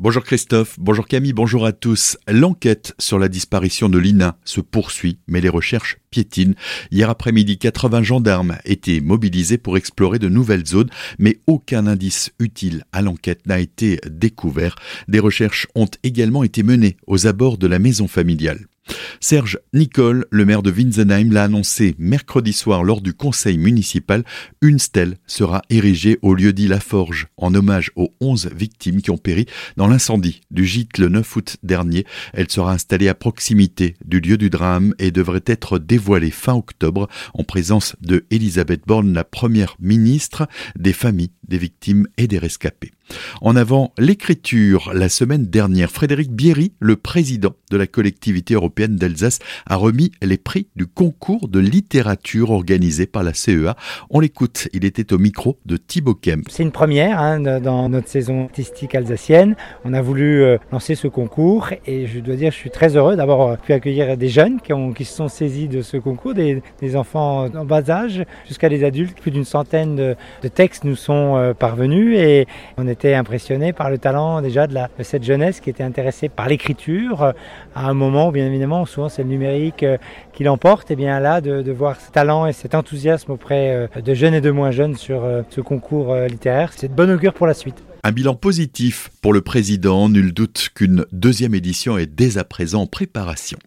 Bonjour Christophe, bonjour Camille, bonjour à tous. L'enquête sur la disparition de Lina se poursuit, mais les recherches piétinent. Hier après-midi, 80 gendarmes étaient mobilisés pour explorer de nouvelles zones, mais aucun indice utile à l'enquête n'a été découvert. Des recherches ont également été menées aux abords de la maison familiale. Serge Nicole, le maire de Winsenheim, l'a annoncé mercredi soir lors du conseil municipal. Une stèle sera érigée au lieu dit La Forge en hommage aux 11 victimes qui ont péri dans l'incendie du gîte le 9 août dernier. Elle sera installée à proximité du lieu du drame et devrait être dévoilée fin octobre en présence de Elisabeth Borne, la première ministre des familles des victimes et des rescapés. En avant l'écriture, la semaine dernière, Frédéric Bierry, le président de la collectivité européenne d'Alsace, a remis les prix du concours de littérature organisé par la CEA. On l'écoute, il était au micro de Thibaut Kemp. C'est une première hein, dans notre saison artistique alsacienne. On a voulu euh, lancer ce concours et je dois dire je suis très heureux d'avoir euh, pu accueillir des jeunes qui, se sont saisis de ce concours, des, enfants en bas âge jusqu'à des adultes. Plus d'une centaine de, textes nous sont euh, parvenus et on était impressionné par le talent déjà de, cette jeunesse qui était intéressée par l'écriture euh, à un moment où bien évidemment souvent c'est le numérique euh, qui l'emporte et bien là de, de, voir ce talent et cet enthousiasme auprès de jeunes et de moins jeunes sur ce concours littéraire c'est de bon augure pour la suite. Un bilan positif pour le président, nul doute qu'une deuxième édition est dès à présent en préparation.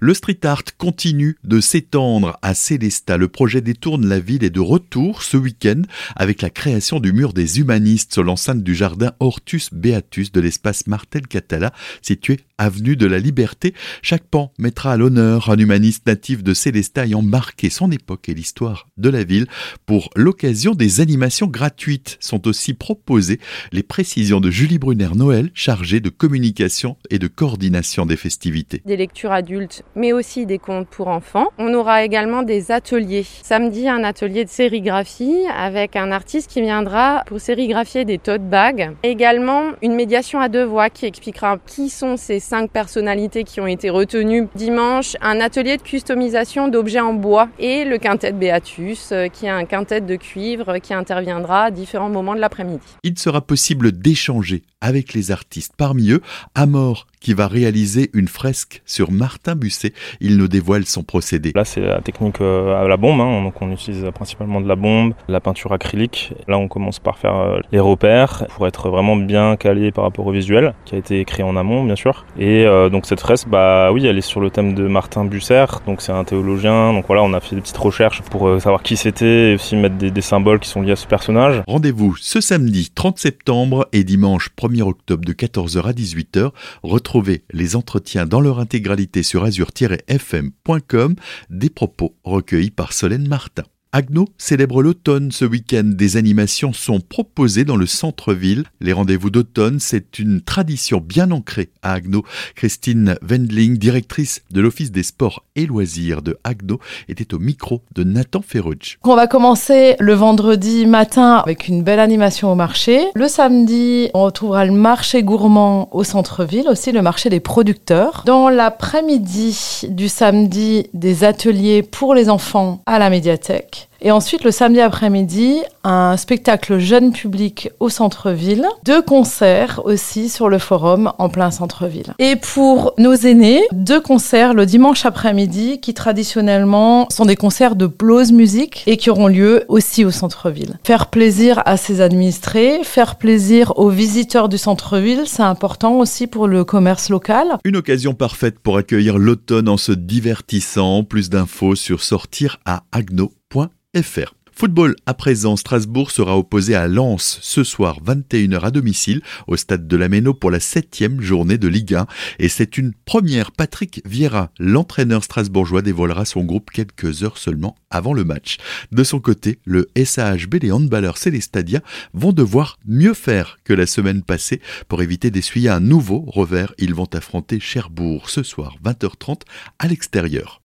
Le street art continue de s'étendre à Célestat. Le projet détourne la ville et de retour ce week-end avec la création du mur des humanistes sur l'enceinte du jardin Hortus Beatus de l'espace Martel Catala situé avenue de la Liberté. Chaque pan mettra à l'honneur un humaniste natif de Célestat ayant marqué son époque et l'histoire de la ville. Pour l'occasion, des animations gratuites sont aussi proposées. Les précisions de Julie Brunner-Noël, chargée de communication et de coordination des festivités. Des lectures adultes, mais aussi des contes pour enfants. On aura également des ateliers. Samedi, un atelier de sérigraphie avec un artiste qui viendra pour sérigraphier des tote bags. Également, une médiation à deux voix qui expliquera qui sont ces cinq personnalités qui ont été retenues. Dimanche, un atelier de customisation d'objets en bois et le quintet Beatus, euh, qui est un quintet de cuivre qui interviendra à différents moments de l'après-midi. Il sera possible d'échanger avec les artistes. Parmi eux, Amor, qui va réaliser une fresque sur Martin Busset. Il nous dévoile son procédé. Là, c'est la technique euh, à la bombe. Hein. Donc, on utilise principalement de la bombe, la peinture acrylique. Là, on commence par faire euh, les repères pour être vraiment bien calé par rapport au visuel, qui a été créé en amont, bien sûr. Et euh, donc, cette fresque, bah oui, elle est sur le thème de Martin Busser. Donc, c'est un théologien. Donc, voilà, on a fait des petites recherches pour savoir qui c'était et aussi mettre des, des symboles qui sont liés à ce personnage. Rendez-vous ce samedi 30 septembre et dimanche 1er 1er octobre de 14h à 18h. Retrouvez les entretiens dans leur intégralité sur azur-fm.com, des propos recueillis par Solène Martin. Agno célèbre l'automne ce week-end. Des animations sont proposées dans le centre-ville. Les rendez-vous d'automne, c'est une tradition bien ancrée à Agno. Christine Wendling, directrice de l'Office des sports et loisirs de Agno, était au micro de Nathan Ferrucci. On va commencer le vendredi matin avec une belle animation au marché. Le samedi, on retrouvera le marché gourmand au centre-ville, aussi le marché des producteurs. Dans l'après-midi du samedi, des ateliers pour les enfants à la médiathèque. Et ensuite, le samedi après-midi, un spectacle jeune public au centre-ville, deux concerts aussi sur le forum en plein centre-ville. Et pour nos aînés, deux concerts le dimanche après-midi qui traditionnellement sont des concerts de blues music et qui auront lieu aussi au centre-ville. Faire plaisir à ses administrés, faire plaisir aux visiteurs du centre-ville, c'est important aussi pour le commerce local. Une occasion parfaite pour accueillir l'automne en se divertissant. Plus d'infos sur sortir à agno Football à présent, Strasbourg sera opposé à Lens ce soir 21h à domicile au stade de la Méno pour la septième journée de Ligue 1 et c'est une première. Patrick Vieira, l'entraîneur strasbourgeois, dévoilera son groupe quelques heures seulement avant le match. De son côté, le SAHB, les handballeurs célestadiens vont devoir mieux faire que la semaine passée pour éviter d'essuyer un nouveau revers. Ils vont affronter Cherbourg ce soir 20h30 à l'extérieur.